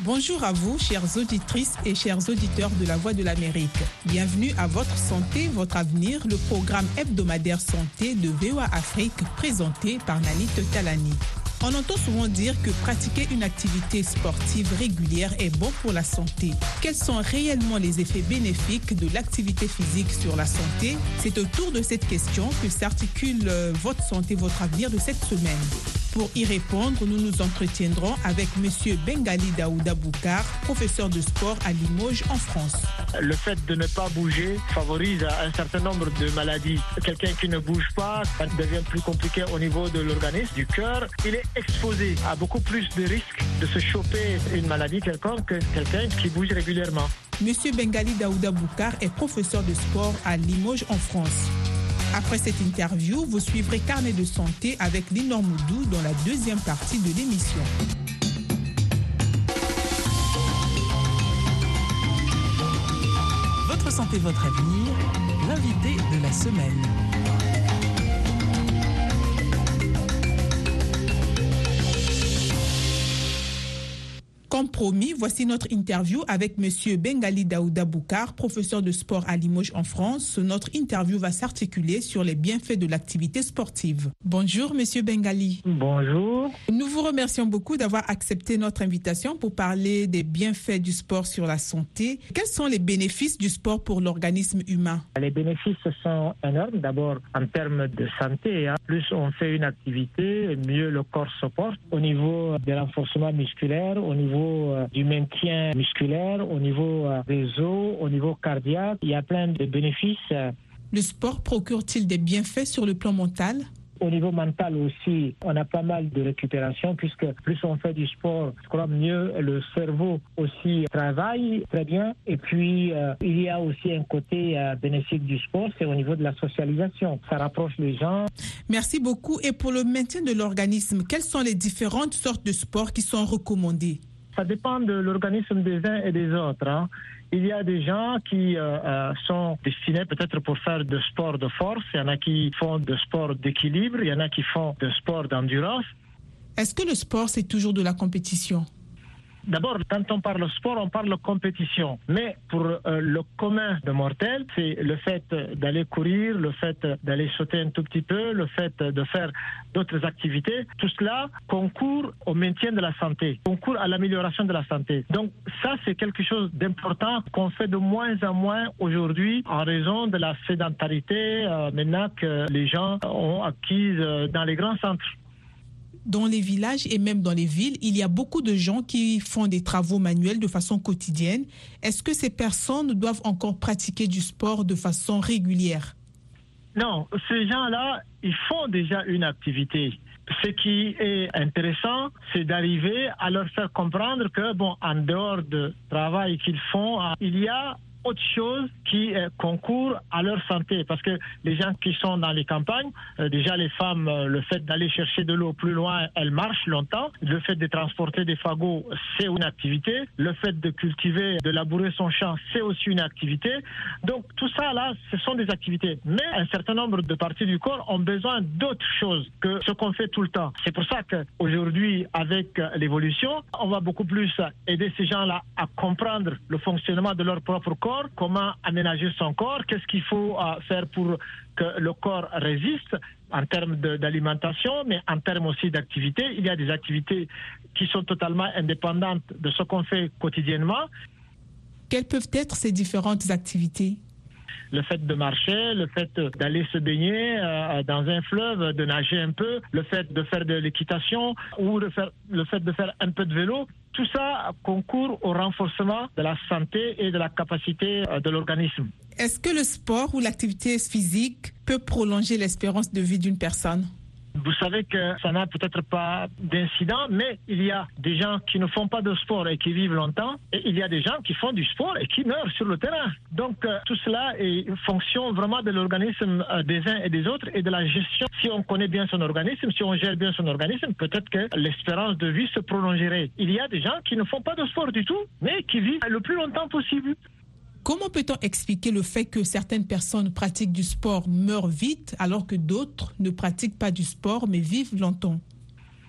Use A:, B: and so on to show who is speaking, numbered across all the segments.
A: Bonjour à vous, chères auditrices et chers auditeurs de La Voix de l'Amérique. Bienvenue à Votre Santé, Votre Avenir, le programme hebdomadaire santé de VOA Afrique présenté par Nanit Talani. On entend souvent dire que pratiquer une activité sportive régulière est bon pour la santé. Quels sont réellement les effets bénéfiques de l'activité physique sur la santé? C'est autour de cette question que s'articule euh, Votre santé, votre avenir de cette semaine. Pour y répondre, nous nous entretiendrons avec M. Bengali Daouda Boukar, professeur de sport à Limoges en France.
B: Le fait de ne pas bouger favorise un certain nombre de maladies. Quelqu'un qui ne bouge pas, ça devient plus compliqué au niveau de l'organisme, du cœur. Exposé à beaucoup plus de risques de se choper une maladie quelconque que quelqu'un qui bouge régulièrement.
A: Monsieur Bengali Daouda Boukar est professeur de sport à Limoges en France. Après cette interview, vous suivrez Carnet de santé avec Linor Moudou dans la deuxième partie de l'émission.
C: Votre santé, votre avenir, l'invité de la semaine.
A: Comme promis, voici notre interview avec Monsieur Bengali Daouda Boukar, professeur de sport à Limoges en France. Notre interview va s'articuler sur les bienfaits de l'activité sportive. Bonjour Monsieur Bengali.
B: Bonjour.
A: Nous vous remercions beaucoup d'avoir accepté notre invitation pour parler des bienfaits du sport sur la santé. Quels sont les bénéfices du sport pour l'organisme humain?
B: Les bénéfices sont énormes. D'abord en termes de santé. Hein. Plus on fait une activité, mieux le corps se porte au niveau de renforcement musculaire, au niveau euh, du maintien musculaire, au niveau euh, des os, au niveau cardiaque. Il y a plein de bénéfices.
A: Le sport procure-t-il des bienfaits sur le plan mental?
B: Au niveau mental aussi, on a pas mal de récupération puisque plus on fait du sport, je crois mieux le cerveau aussi travaille très bien. Et puis, euh, il y a aussi un côté euh, bénéfique du sport, c'est au niveau de la socialisation. Ça rapproche les gens.
A: Merci beaucoup. Et pour le maintien de l'organisme, quelles sont les différentes sortes de sports qui sont recommandés?
B: Ça dépend de l'organisme des uns et des autres. Hein. Il y a des gens qui euh, euh, sont destinés peut-être pour faire de sport de force, il y en a qui font de sport d'équilibre, il y en a qui font de sport d'endurance.
A: Est-ce que le sport, c'est toujours de la compétition?
B: D'abord, quand on parle sport, on parle compétition. Mais pour euh, le commun de mortels, c'est le fait d'aller courir, le fait d'aller sauter un tout petit peu, le fait de faire d'autres activités. Tout cela concourt au maintien de la santé, concourt à l'amélioration de la santé. Donc ça, c'est quelque chose d'important qu'on fait de moins en moins aujourd'hui en raison de la sédentarité euh, maintenant que les gens ont acquise euh, dans les grands centres
A: dans les villages et même dans les villes, il y a beaucoup de gens qui font des travaux manuels de façon quotidienne. Est-ce que ces personnes doivent encore pratiquer du sport de façon régulière?
B: Non, ces gens-là, ils font déjà une activité. Ce qui est intéressant, c'est d'arriver à leur faire comprendre que, bon, en dehors du travail qu'ils font, il y a autre chose qui euh, concourt à leur santé. Parce que les gens qui sont dans les campagnes, euh, déjà les femmes, euh, le fait d'aller chercher de l'eau plus loin, elles marchent longtemps. Le fait de transporter des fagots, c'est une activité. Le fait de cultiver, de labourer son champ, c'est aussi une activité. Donc tout ça là, ce sont des activités. Mais un certain nombre de parties du corps ont besoin d'autres choses que ce qu'on fait tout le temps. C'est pour ça qu'aujourd'hui, avec l'évolution, on va beaucoup plus aider ces gens-là à comprendre le fonctionnement de leur propre corps comment aménager son corps, qu'est-ce qu'il faut euh, faire pour que le corps résiste en termes d'alimentation, mais en termes aussi d'activité. Il y a des activités qui sont totalement indépendantes de ce qu'on fait quotidiennement.
A: Quelles peuvent être ces différentes activités?
B: Le fait de marcher, le fait d'aller se baigner euh, dans un fleuve, de nager un peu, le fait de faire de l'équitation ou le fait de faire un peu de vélo, tout ça concourt au renforcement de la santé et de la capacité euh, de l'organisme.
A: Est-ce que le sport ou l'activité physique peut prolonger l'espérance de vie d'une personne?
B: Vous savez que ça n'a peut-être pas d'incident, mais il y a des gens qui ne font pas de sport et qui vivent longtemps, et il y a des gens qui font du sport et qui meurent sur le terrain. Donc euh, tout cela est fonction vraiment de l'organisme euh, des uns et des autres et de la gestion. Si on connaît bien son organisme, si on gère bien son organisme, peut-être que l'espérance de vie se prolongerait. Il y a des gens qui ne font pas de sport du tout, mais qui vivent le plus longtemps possible.
A: Comment peut-on expliquer le fait que certaines personnes pratiquent du sport, meurent vite, alors que d'autres ne pratiquent pas du sport mais vivent longtemps?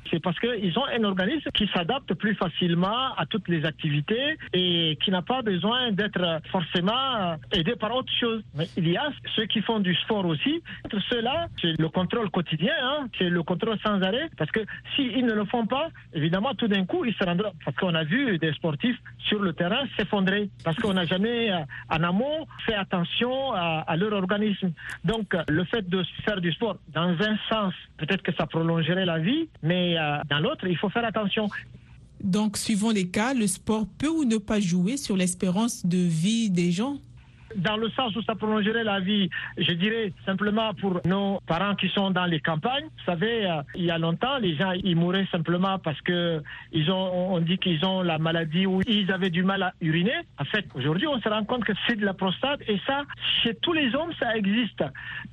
B: C'est parce qu'ils ont un organisme qui s'adapte plus facilement à toutes les activités et qui n'a pas besoin d'être forcément aidé par autre chose. Mais il y a ceux qui font du sport aussi. Ceux-là, c'est le contrôle quotidien, hein. c'est le contrôle sans arrêt. Parce que s'ils ne le font pas, évidemment, tout d'un coup, ils se rendront. Parce qu'on a vu des sportifs sur le terrain s'effondrer. Parce qu'on n'a jamais, euh, en amont, fait attention à, à leur organisme. Donc, le fait de faire du sport, dans un sens, peut-être que ça prolongerait la vie, mais euh, dans l'autre, il faut faire attention.
A: Donc, suivant les cas, le sport peut ou ne pas jouer sur l'espérance de vie des gens?
B: Dans le sens où ça prolongerait la vie, je dirais simplement pour nos parents qui sont dans les campagnes. Vous savez, euh, il y a longtemps, les gens ils mouraient simplement parce que ils ont, on dit qu'ils ont la maladie ou ils avaient du mal à uriner. En fait, aujourd'hui, on se rend compte que c'est de la prostate et ça, chez tous les hommes, ça existe.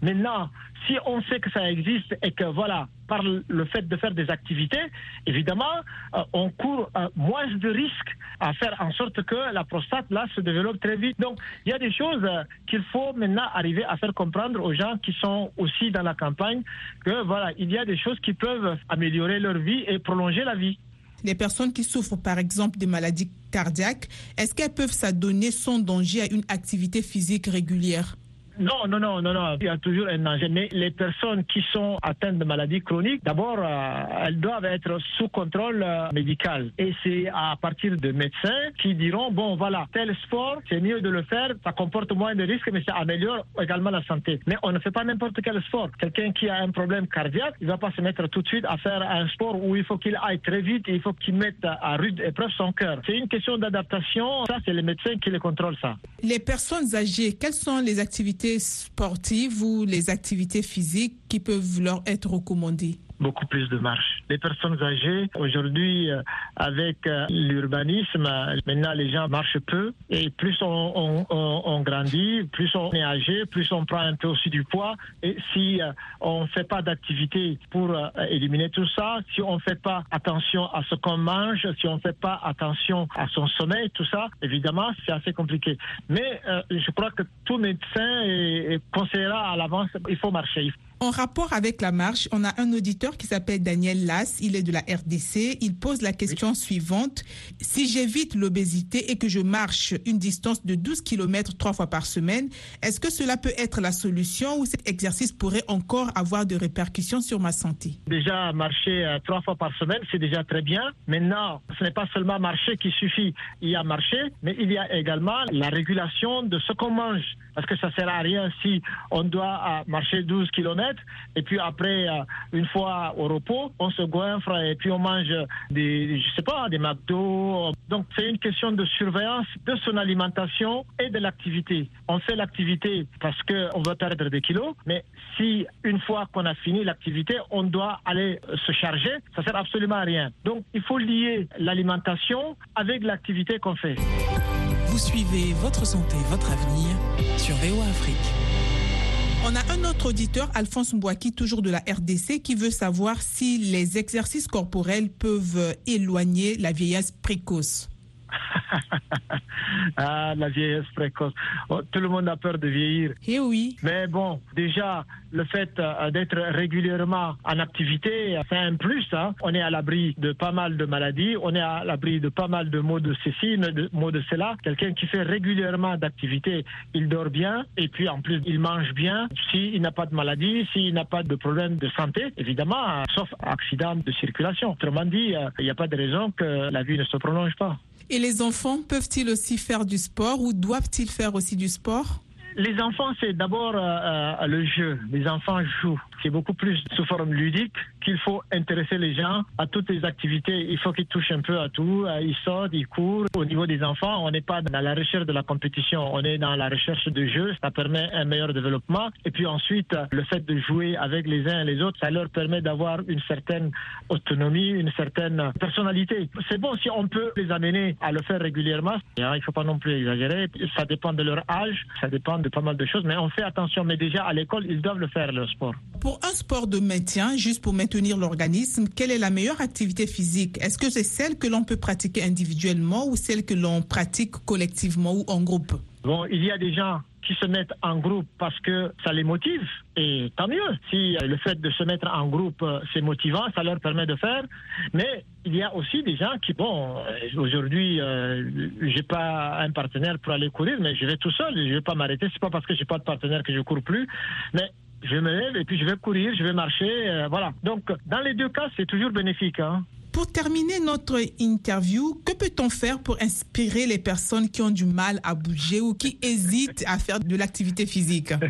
B: Maintenant, si on sait que ça existe et que voilà, par le fait de faire des activités, évidemment, euh, on court euh, moins de risques à faire en sorte que la prostate là se développe très vite. Donc, il y a des choses euh, qu'il faut maintenant arriver à faire comprendre aux gens qui sont aussi dans la campagne que voilà, il y a des choses qui peuvent améliorer leur vie et prolonger la vie.
A: Les personnes qui souffrent par exemple des maladies cardiaques, est-ce qu'elles peuvent s'adonner sans danger à une activité physique régulière?
B: Non, non, non, non, non. Il y a toujours un danger. Mais les personnes qui sont atteintes de maladies chroniques, d'abord, euh, elles doivent être sous contrôle euh, médical. Et c'est à partir de médecins qui diront, bon, voilà, tel sport, c'est mieux de le faire, ça comporte moins de risques, mais ça améliore également la santé. Mais on ne fait pas n'importe quel sport. Quelqu'un qui a un problème cardiaque, il ne va pas se mettre tout de suite à faire un sport où il faut qu'il aille très vite et il faut qu'il mette à rude épreuve son cœur. C'est une question d'adaptation. Ça, c'est les médecins qui le contrôlent, ça.
A: Les personnes âgées, quelles sont les activités sportives ou les activités physiques qui peuvent leur être recommandées?
B: Beaucoup plus de marche. Les personnes âgées, aujourd'hui, euh, avec euh, l'urbanisme, maintenant les gens marchent peu et plus on, grandit, plus on est âgé, plus on prend un peu aussi du poids. Et si euh, on ne fait pas d'activité pour éliminer tout ça, si on ne fait pas attention à ce qu'on mange, si on ne fait pas attention à son sommeil, tout ça, évidemment, c'est assez compliqué. Mais je crois que tout médecin conseillera à l'avance, il faut marcher.
A: En rapport avec la marche, on a un auditeur qui s'appelle Daniel Lass, il est de la RDC. Il pose la question suivante. Si j'évite l'obésité et que je marche une distance de 12 km trois fois par semaine, est-ce que cela peut être la solution ou cet exercice pourrait encore avoir de répercussions sur ma santé?
B: Déjà, marcher euh, trois fois par semaine, c'est déjà très bien. Maintenant, ce n'est pas seulement marcher qui suffit. Il y a marcher, mais il y a également la régulation de ce qu'on mange. Parce que ça ne sert à rien si on doit euh, marcher 12 km et puis après, euh, une fois au repos, on se goinfre et puis on mange des, je sais pas, des McDo. Donc c'est une question de surveillance de son alimentation et de l'activité. On fait l'activité parce qu'on veut perdre des kilos, mais si une fois qu'on a fini l'activité, on doit aller se charger, ça sert absolument à rien. Donc il faut lier l'alimentation avec l'activité qu'on fait.
C: Vous suivez votre santé, votre avenir sur VOA Afrique.
A: On a un autre auditeur, Alphonse Mbouaki, toujours de la RDC, qui veut savoir si les exercices corporels peuvent éloigner la vieillesse précoce.
B: ah, la vieillesse précoce. Oh, tout le monde a peur de vieillir.
A: Eh oui.
B: Mais bon, déjà, le fait euh, d'être régulièrement en activité, c'est un plus. Hein. On est à l'abri de pas mal de maladies, on est à l'abri de pas mal de maux de ceci, de maux de cela. Quelqu'un qui fait régulièrement d'activité, il dort bien et puis en plus, il mange bien. S'il n'a pas de maladie, s'il n'a pas de problème de santé, évidemment, sauf accident de circulation. Autrement dit, euh, il n'y a pas de raison que la vie ne se prolonge pas.
A: Et les enfants peuvent-ils aussi faire du sport ou doivent-ils faire aussi du sport?
B: Les enfants, c'est d'abord euh, euh, le jeu. Les enfants jouent. C'est beaucoup plus sous forme ludique qu'il faut intéresser les gens à toutes les activités. Il faut qu'ils touchent un peu à tout. Euh, ils sortent, ils courent. Au niveau des enfants, on n'est pas dans la recherche de la compétition. On est dans la recherche de jeu. Ça permet un meilleur développement. Et puis ensuite, le fait de jouer avec les uns et les autres, ça leur permet d'avoir une certaine autonomie, une certaine personnalité. C'est bon si on peut les amener à le faire régulièrement. Il ne faut pas non plus exagérer. Ça dépend de leur âge. Ça dépend de pas mal de choses, mais on fait attention. Mais déjà, à l'école, ils doivent le faire, le sport.
A: Un sport de maintien, juste pour maintenir l'organisme, quelle est la meilleure activité physique? Est-ce que c'est celle que l'on peut pratiquer individuellement ou celle que l'on pratique collectivement ou en groupe?
B: Bon, il y a des gens qui se mettent en groupe parce que ça les motive, et tant mieux. Si le fait de se mettre en groupe, euh, c'est motivant, ça leur permet de faire. Mais il y a aussi des gens qui, bon, euh, aujourd'hui, euh, j'ai pas un partenaire pour aller courir, mais je vais tout seul, je vais pas m'arrêter. C'est pas parce que j'ai pas de partenaire que je cours plus, mais je me lève et puis je vais courir, je vais marcher, voilà. Donc, dans les deux cas, c'est toujours bénéfique. Hein.
A: Pour terminer notre interview, que peut-on faire pour inspirer les personnes qui ont du mal à bouger ou qui hésitent à faire de l'activité physique?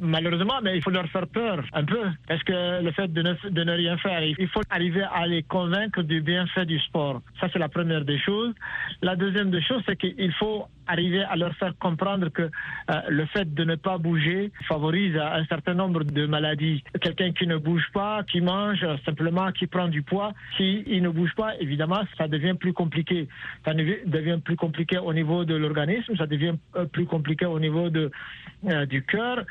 B: Malheureusement, mais il faut leur faire peur un peu. Parce que le fait de ne, rien faire, il faut arriver à les convaincre du bienfait du sport. Ça, c'est la première des choses. La deuxième des choses, c'est qu'il faut arriver à leur faire comprendre que euh, le fait de ne pas bouger favorise un certain nombre de maladies. Quelqu'un qui ne bouge pas, qui mange simplement, qui prend du poids, s'il ne bouge pas, évidemment, ça devient plus compliqué. Ça devient plus compliqué au niveau de l'organisme, ça devient euh, plus compliqué au niveau de, euh, du cœur.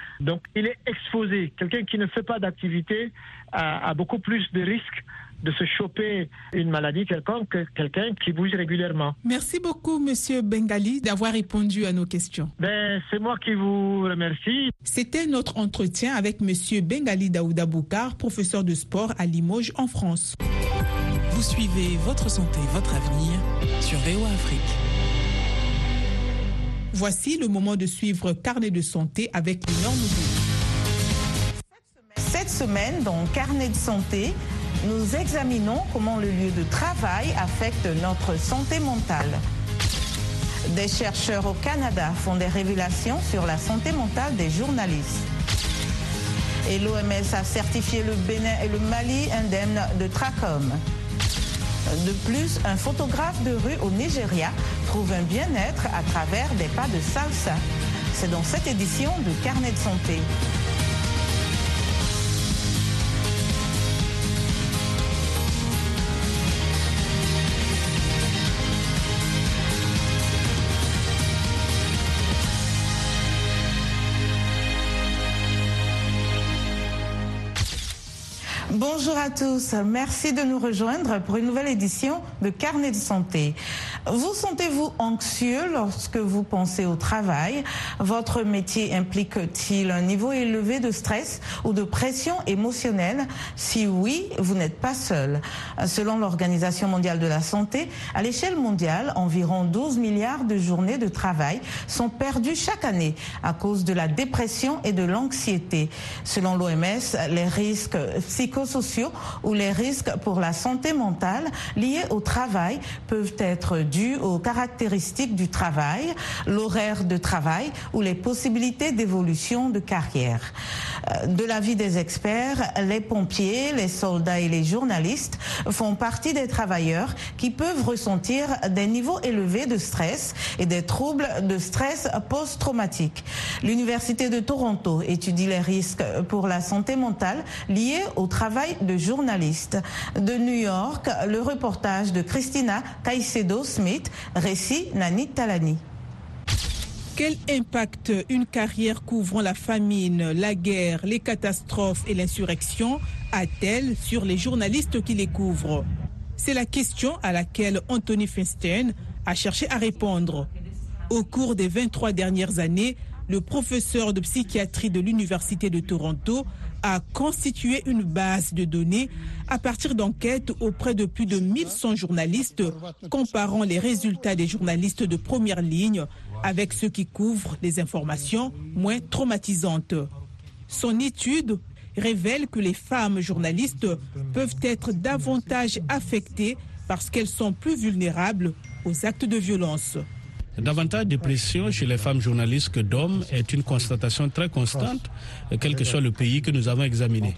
B: Il est exposé. Quelqu'un qui ne fait pas d'activité a, a beaucoup plus de risques de se choper une maladie quelconque que quelqu'un qui bouge régulièrement.
A: Merci beaucoup, Monsieur Bengali, d'avoir répondu à nos questions.
B: Ben, c'est moi qui vous remercie.
A: C'était notre entretien avec Monsieur Bengali Daouda Boukar, professeur de sport à Limoges, en France.
C: Vous suivez Votre Santé, Votre Avenir sur VOA Afrique.
A: Voici le moment de suivre Carnet de santé avec normes
D: Cette semaine, dans Carnet de santé, nous examinons comment le lieu de travail affecte notre santé mentale. Des chercheurs au Canada font des révélations sur la santé mentale des journalistes. Et l'OMS a certifié le Bénin et le Mali indemnes de trachome. De plus, un photographe de rue au Nigeria trouve un bien-être à travers des pas de salsa. C'est dans cette édition de Carnet de santé. Bonjour à tous, merci de nous rejoindre pour une nouvelle édition de Carnet de santé. Vous sentez-vous anxieux lorsque vous pensez au travail? Votre métier implique-t-il un niveau élevé de stress ou de pression émotionnelle? Si oui, vous n'êtes pas seul. Selon l'Organisation mondiale de la santé, à l'échelle mondiale, environ 12 milliards de journées de travail sont perdues chaque année à cause de la dépression et de l'anxiété. Selon l'OMS, les risques psychosociaux ou les risques pour la santé mentale liés au travail peuvent être dus aux caractéristiques du travail, l'horaire de travail ou les possibilités d'évolution de carrière. Euh, de l'avis des experts, les pompiers, les soldats et les journalistes font partie des travailleurs qui peuvent ressentir des niveaux élevés de stress et des troubles de stress post-traumatique. L'Université de Toronto étudie les risques pour la santé mentale liés au travail de journaliste. De New York, le reportage de Christina Caicedo-Smith, récit Nani Talani.
A: Quel impact une carrière couvrant la famine, la guerre, les catastrophes et l'insurrection a-t-elle sur les journalistes qui les couvrent? C'est la question à laquelle Anthony Feinstein a cherché à répondre. Au cours des 23 dernières années, le professeur de psychiatrie de l'Université de Toronto a constitué une base de données à partir d'enquêtes auprès de plus de 1100 journalistes, comparant les résultats des journalistes de première ligne avec ceux qui couvrent des informations moins traumatisantes. Son étude révèle que les femmes journalistes peuvent être davantage affectées parce qu'elles sont plus vulnérables aux actes de violence.
E: Davantage de pression chez les femmes journalistes que d'hommes est une constatation très constante, quel que soit le pays que nous avons examiné.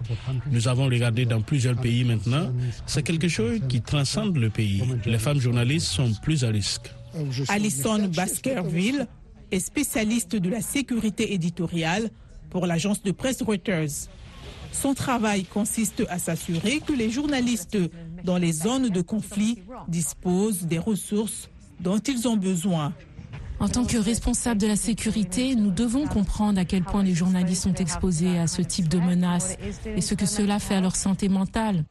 E: Nous avons regardé dans plusieurs pays maintenant. C'est quelque chose qui transcende le pays. Les femmes journalistes sont plus à risque.
A: Alison Baskerville est spécialiste de la sécurité éditoriale pour l'agence de presse Reuters. Son travail consiste à s'assurer que les journalistes dans les zones de conflit disposent des ressources dont ils ont besoin.
F: En tant que responsable de la sécurité, nous devons comprendre à quel point les journalistes sont exposés à ce type de menaces et ce que cela fait à leur santé mentale.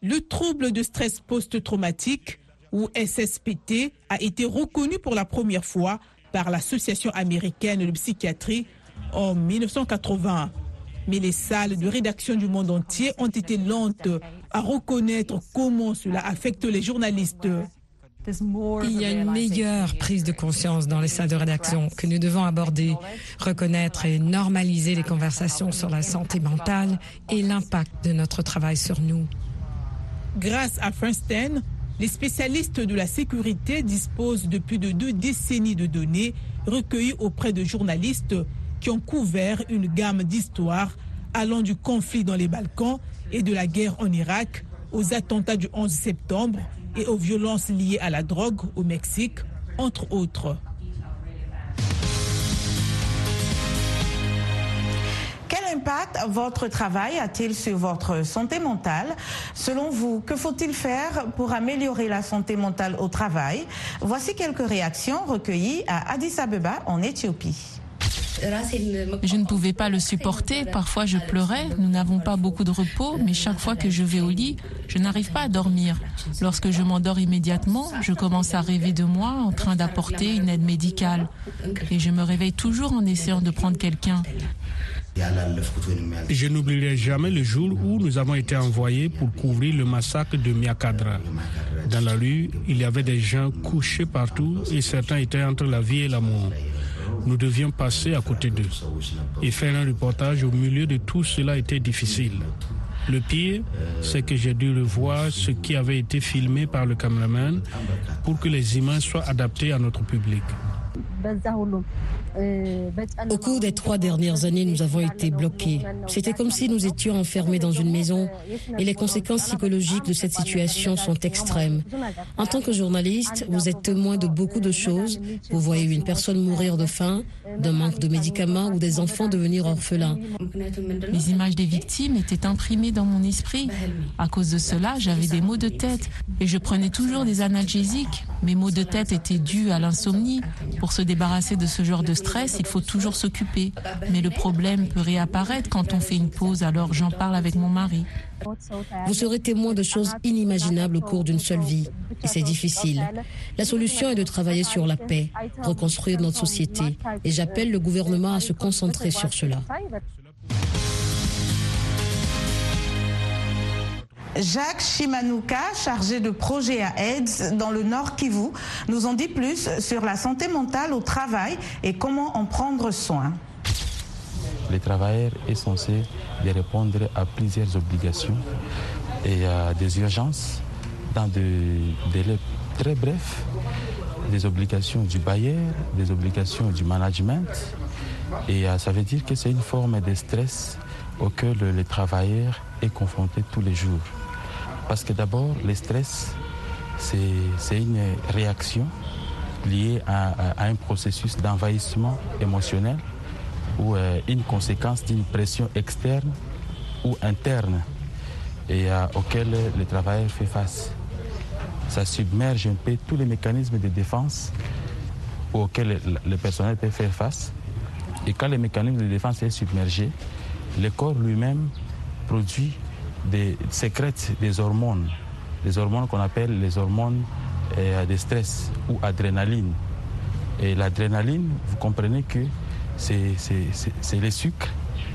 A: Le trouble de stress post-traumatique ou SSPT, a été reconnu pour la première fois par l'Association américaine de psychiatrie en 1980. Mais les salles de rédaction du monde entier ont été lentes à reconnaître comment cela affecte les journalistes.
G: Il y a une meilleure prise de conscience dans les salles de rédaction que nous devons aborder, reconnaître et normaliser les conversations sur la santé mentale et l'impact de notre travail sur nous.
A: Grâce à Feinstein, les spécialistes de la sécurité disposent de plus de deux décennies de données recueillies auprès de journalistes qui ont couvert une gamme d'histoires allant du conflit dans les Balkans et de la guerre en Irak aux attentats du 11 septembre et aux violences liées à la drogue au Mexique, entre autres.
D: Quel impact votre travail a-t-il sur votre santé mentale? Selon vous, que faut-il faire pour améliorer la santé mentale au travail? Voici quelques réactions recueillies à Addis Abeba en Éthiopie.
F: Je ne pouvais pas le supporter. Parfois, je pleurais. Nous n'avons pas beaucoup de repos, mais chaque fois que je vais au lit, je n'arrive pas à dormir. Lorsque je m'endors immédiatement, je commence à rêver de moi en train d'apporter une aide médicale. Et je me réveille toujours en essayant de prendre quelqu'un.
E: Je n'oublierai jamais le jour où nous avons été envoyés pour couvrir le massacre de Miakadra. Dans la rue, il y avait des gens couchés partout et certains étaient entre la vie et la mort. Nous devions passer à côté d'eux. Et faire un reportage au milieu de tout cela était difficile. Le pire, c'est que j'ai dû revoir ce qui avait été filmé par le caméraman pour que les images soient adaptées à notre public.
H: Au cours des trois dernières années, nous avons été bloqués. C'était comme si nous étions enfermés dans une maison et les conséquences psychologiques de cette situation sont extrêmes. En tant que journaliste, vous êtes témoin de beaucoup de choses. Vous voyez une personne mourir de faim, d'un manque de médicaments ou des enfants devenir orphelins.
F: Les images des victimes étaient imprimées dans mon esprit. À cause de cela, j'avais des maux de tête et je prenais toujours des analgésiques. Mes maux de tête étaient dus à l'insomnie. Pour se débarrasser de ce genre de stress, il faut toujours s'occuper. Mais le problème peut réapparaître quand on fait une pause, alors j'en parle avec mon mari.
H: Vous serez témoin de choses inimaginables au cours d'une seule vie. Et c'est difficile. La solution est de travailler sur la paix, reconstruire notre société. Et j'appelle le gouvernement à se concentrer sur cela.
D: Jacques Chimanouka, chargé de projet à AIDS dans le Nord Kivu, nous en dit plus sur la santé mentale au travail et comment en prendre soin.
I: Le travailleur est censé répondre à plusieurs obligations et à des urgences dans des délais très brefs, des obligations du bailleur, des obligations du management. Et ça veut dire que c'est une forme de stress auquel le travailleur est confronté tous les jours. Parce que d'abord, le stress, c'est une réaction liée à, un processus d'envahissement émotionnel ou euh, une conséquence d'une pression externe ou interne et euh, auquel le travailleur fait face. Ça submerge un peu tous les mécanismes de défense auxquels le, personnel peut faire face. Et quand le mécanisme de défense est submergé, le corps lui-même produit des, sécrète des hormones, des hormones qu'on appelle les hormones euh, de stress ou adrénaline. Et l'adrénaline, vous comprenez que c'est le sucre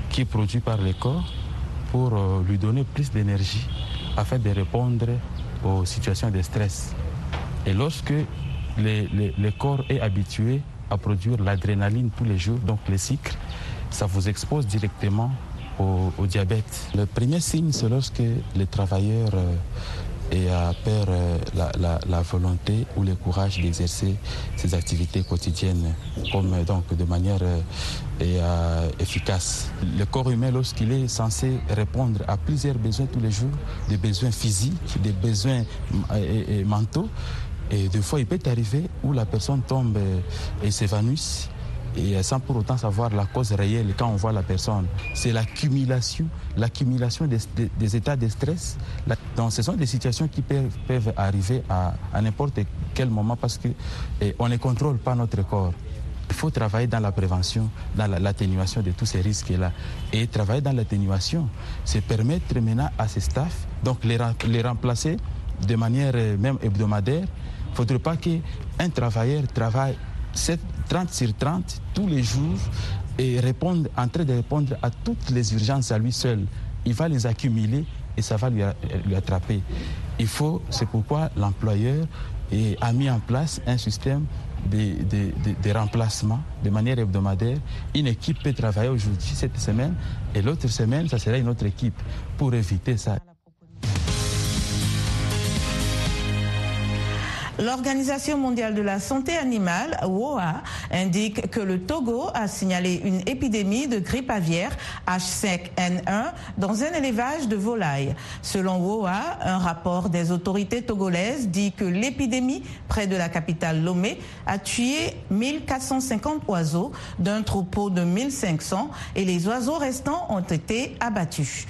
I: qui est produit par le corps pour euh, lui donner plus d'énergie afin de répondre aux situations de stress. Et lorsque le, corps est habitué à produire l'adrénaline tous les jours, donc le sucre, ça vous expose directement au, diabète. Le premier signe, c'est lorsque le travailleur euh, a peur euh, la, volonté ou le courage d'exercer ses activités quotidiennes comme euh, donc de manière efficace. Le corps humain, lorsqu'il est censé répondre à plusieurs besoins tous les jours, des besoins physiques, des besoins mentaux, et des fois il peut arriver où la personne tombe et s'évanouit et sans pour autant savoir la cause réelle quand on voit la personne. C'est l'accumulation, l'accumulation des, états de stress. Donc ce sont des situations qui peuvent, arriver à, n'importe quel moment parce qu'on eh, ne contrôle pas notre corps. Il faut travailler dans la prévention, dans l'atténuation de tous ces risques-là. Et travailler dans l'atténuation, c'est permettre maintenant à ces staffs, donc les, remplacer de manière même hebdomadaire, il ne faudrait pas qu'un travailleur travaille 7, 30 sur 30 tous les jours et répondre, en train de répondre à toutes les urgences à lui seul. Il va les accumuler et ça va lui, lui attraper. Il faut, c'est pourquoi l'employeur a mis en place un système de, de, de, remplacement de manière hebdomadaire. Une équipe peut travailler aujourd'hui, cette semaine, et l'autre semaine, ça sera une autre équipe pour éviter ça.
D: L'Organisation mondiale de la santé animale, WOA, indique que le Togo a signalé une épidémie de grippe aviaire H5N1 dans un élevage de volailles. Selon WOA, un rapport des autorités togolaises dit que l'épidémie près de la capitale Lomé a tué 1450 oiseaux d'un troupeau de 1500 et les oiseaux restants ont été abattus.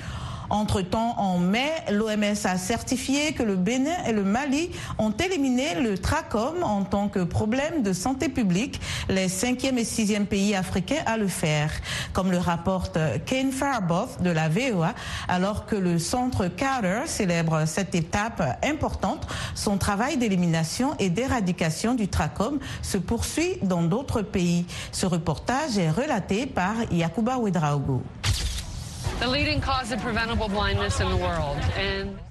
D: Entre-temps, en mai, l'OMS a certifié que le Bénin et le Mali ont éliminé le trachome en tant que problème de santé publique, les cinquième et sixième pays africains à le faire, comme le rapporte Kane Farboth de la VOA, alors que le centre Carter célèbre cette étape importante, son travail d'élimination et d'éradication du trachome se poursuit dans d'autres pays. Ce reportage est relaté par Yakuba Ouedraogo.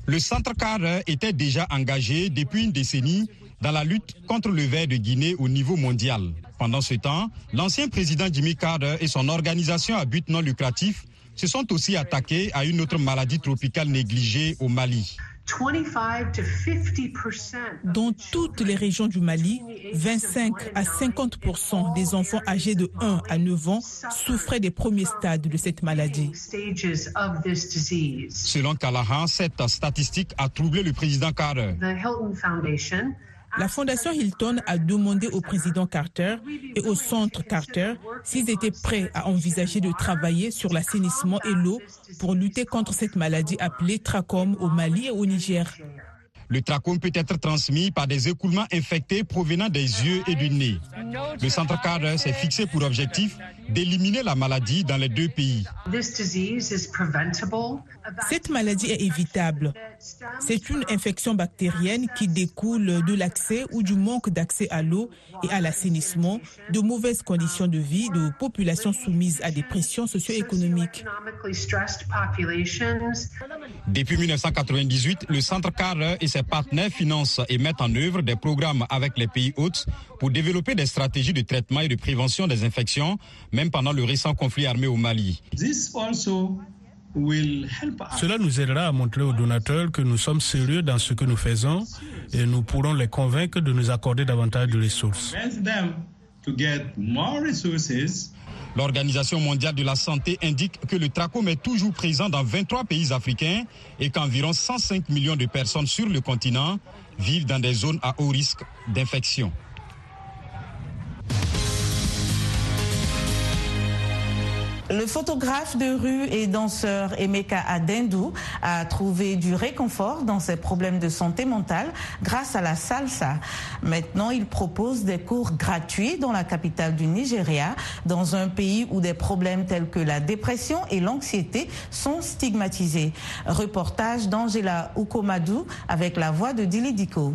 J: Le centre Carter était déjà engagé depuis une décennie dans la lutte contre le verre de Guinée au niveau mondial. Pendant ce temps, l'ancien président Jimmy Carter et son organisation à but non lucratif se sont aussi attaqués à une autre maladie tropicale négligée au Mali.
A: Dans toutes les régions du Mali, 25 à 50 des enfants âgés de 1 à 9 ans souffraient des premiers stades de cette maladie.
J: Selon Callahan, cette statistique a troublé le président Carter.
A: La Fondation Hilton a demandé au président Carter et au centre Carter s'ils étaient prêts à envisager de travailler sur l'assainissement et l'eau pour lutter contre cette maladie appelée trachome au Mali et au Niger.
J: Le trachome peut être transmis par des écoulements infectés provenant des yeux et du nez. Le centre Carter s'est fixé pour objectif d'éliminer la maladie dans les deux pays.
A: Cette maladie est évitable. C'est une infection bactérienne qui découle de l'accès ou du manque d'accès à l'eau et à l'assainissement, de mauvaises conditions de vie de populations soumises à des pressions socio-économiques.
J: Depuis 1998, le Centre Carter et ses partenaires financent et mettent en œuvre des programmes avec les pays hôtes pour développer des stratégies de traitement et de prévention des infections, même pendant le récent conflit armé au Mali.
E: Cela nous aidera à montrer aux donateurs que nous sommes sérieux dans ce que nous faisons et nous pourrons les convaincre de nous accorder davantage de ressources.
J: L'Organisation mondiale de la santé indique que le trachome est toujours présent dans 23 pays africains et qu'environ 105 millions de personnes sur le continent vivent dans des zones à haut risque d'infection.
D: Le photographe de rue et danseur Emeka Adendou a trouvé du réconfort dans ses problèmes de santé mentale grâce à la salsa. Maintenant, il propose des cours gratuits dans la capitale du Nigeria, dans un pays où des problèmes tels que la dépression et l'anxiété sont stigmatisés. Reportage d'Angela Ukomadou avec la voix de Dili Diko.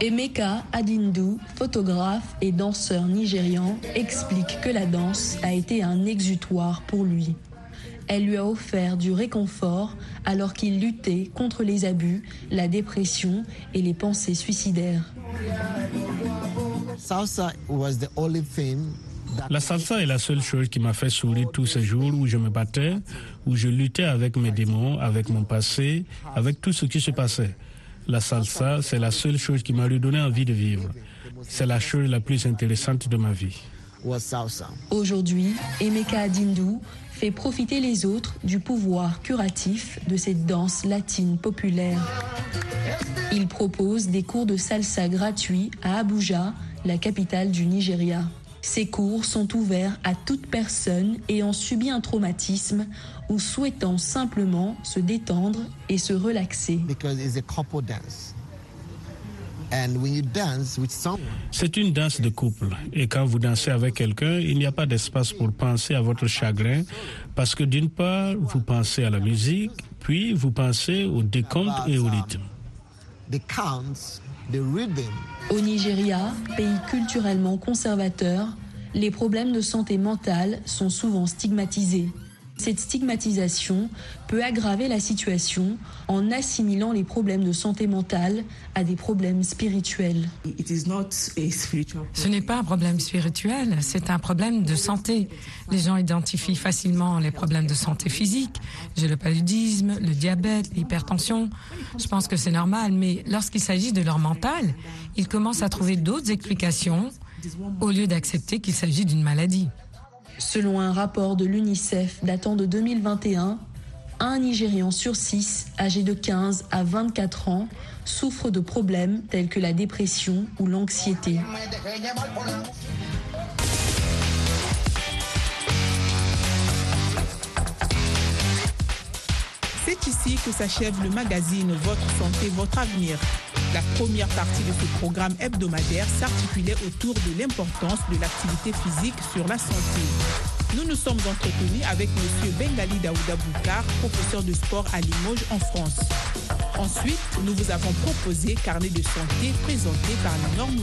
K: Emeka Adindu, photographe et danseur nigérian, explique que la danse a été un exutoire pour lui. Elle lui a offert du réconfort alors qu'il luttait contre les abus, la dépression et les pensées suicidaires.
E: La salsa est la seule chose qui m'a fait sourire tous ces jours où je me battais, où je luttais avec mes démons, avec mon passé, avec tout ce qui se passait. La salsa, c'est la seule chose qui m'a redonné envie de vivre. C'est la chose la plus intéressante de ma vie.
K: Aujourd'hui, Emeka Adindu fait profiter les autres du pouvoir curatif de cette danse latine populaire. Il propose des cours de salsa gratuits à Abuja, la capitale du Nigeria. Ces cours sont ouverts à toute personne ayant subi un traumatisme ou souhaitant simplement se détendre et se relaxer.
E: C'est une danse de couple. Et quand vous dansez avec quelqu'un, il n'y a pas d'espace pour penser à votre chagrin, parce que d'une part, vous pensez à la musique, puis vous pensez au décompte et au rythme.
K: Au Nigeria, pays culturellement conservateur, les problèmes de santé mentale sont souvent stigmatisés. Cette stigmatisation peut aggraver la situation en assimilant les problèmes de santé mentale à des problèmes spirituels.
G: Ce n'est pas un problème spirituel, c'est un problème de santé. Les gens identifient facilement les problèmes de santé physique. J'ai le paludisme, le diabète, l'hypertension. Je pense que c'est normal, mais lorsqu'il s'agit de leur mental, ils commencent à trouver d'autres explications au lieu d'accepter qu'il s'agit d'une maladie.
K: Selon un rapport de l'UNICEF datant de 2021, un Nigérian sur six âgé de 15 à 24 ans souffre de problèmes tels que la dépression ou l'anxiété.
A: C'est ici que s'achève le magazine Votre santé, votre avenir. La première partie de ce programme hebdomadaire s'articulait autour de l'importance de l'activité physique sur la santé. Nous nous sommes entretenus avec M. Bengali Daouda Boukar, professeur de sport à Limoges en France. Ensuite, nous vous avons proposé Carnet de santé présenté par Moulou.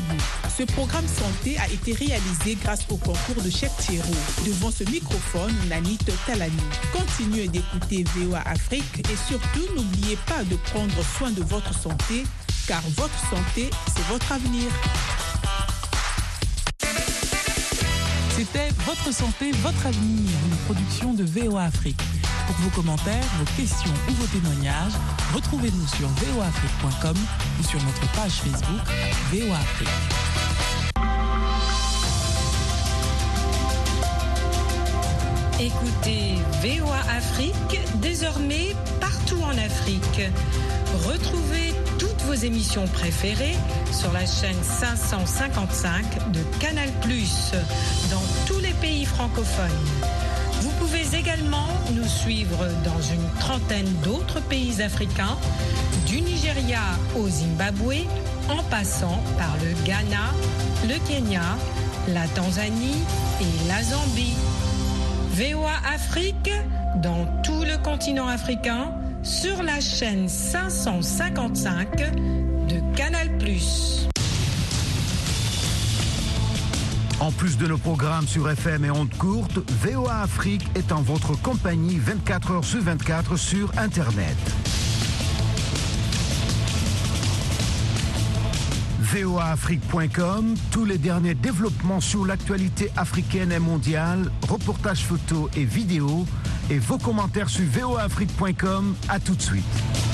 A: Ce programme santé a été réalisé grâce au concours de Chef Thierry. Devant ce microphone, Nanit Talani. Continuez d'écouter VOA Afrique et surtout n'oubliez pas de prendre soin de votre santé car votre santé, c'est votre avenir.
C: C'était Votre santé, votre avenir, une production de VOA Afrique. Pour vos commentaires, vos questions ou vos témoignages, retrouvez-nous sur voafrique.com ou sur notre page Facebook VOA Afrique.
L: Écoutez VOA Afrique désormais partout en Afrique. Retrouvez toutes vos émissions préférées sur la chaîne 555 de Canal ⁇ dans tous les pays francophones. Vous pouvez également nous suivre dans une trentaine d'autres pays africains, du Nigeria au Zimbabwe, en passant par le Ghana, le Kenya, la Tanzanie et la Zambie. VOA Afrique dans tout le continent africain sur la chaîne 555 de Canal+.
M: En plus de nos programmes sur FM et ondes courtes, VOA Afrique est en votre compagnie 24 heures sur 24 sur Internet. voaafrique.com, tous les derniers développements sur l'actualité africaine et mondiale, reportages photos et vidéos, et vos commentaires sur voaafrique.com. À tout de suite.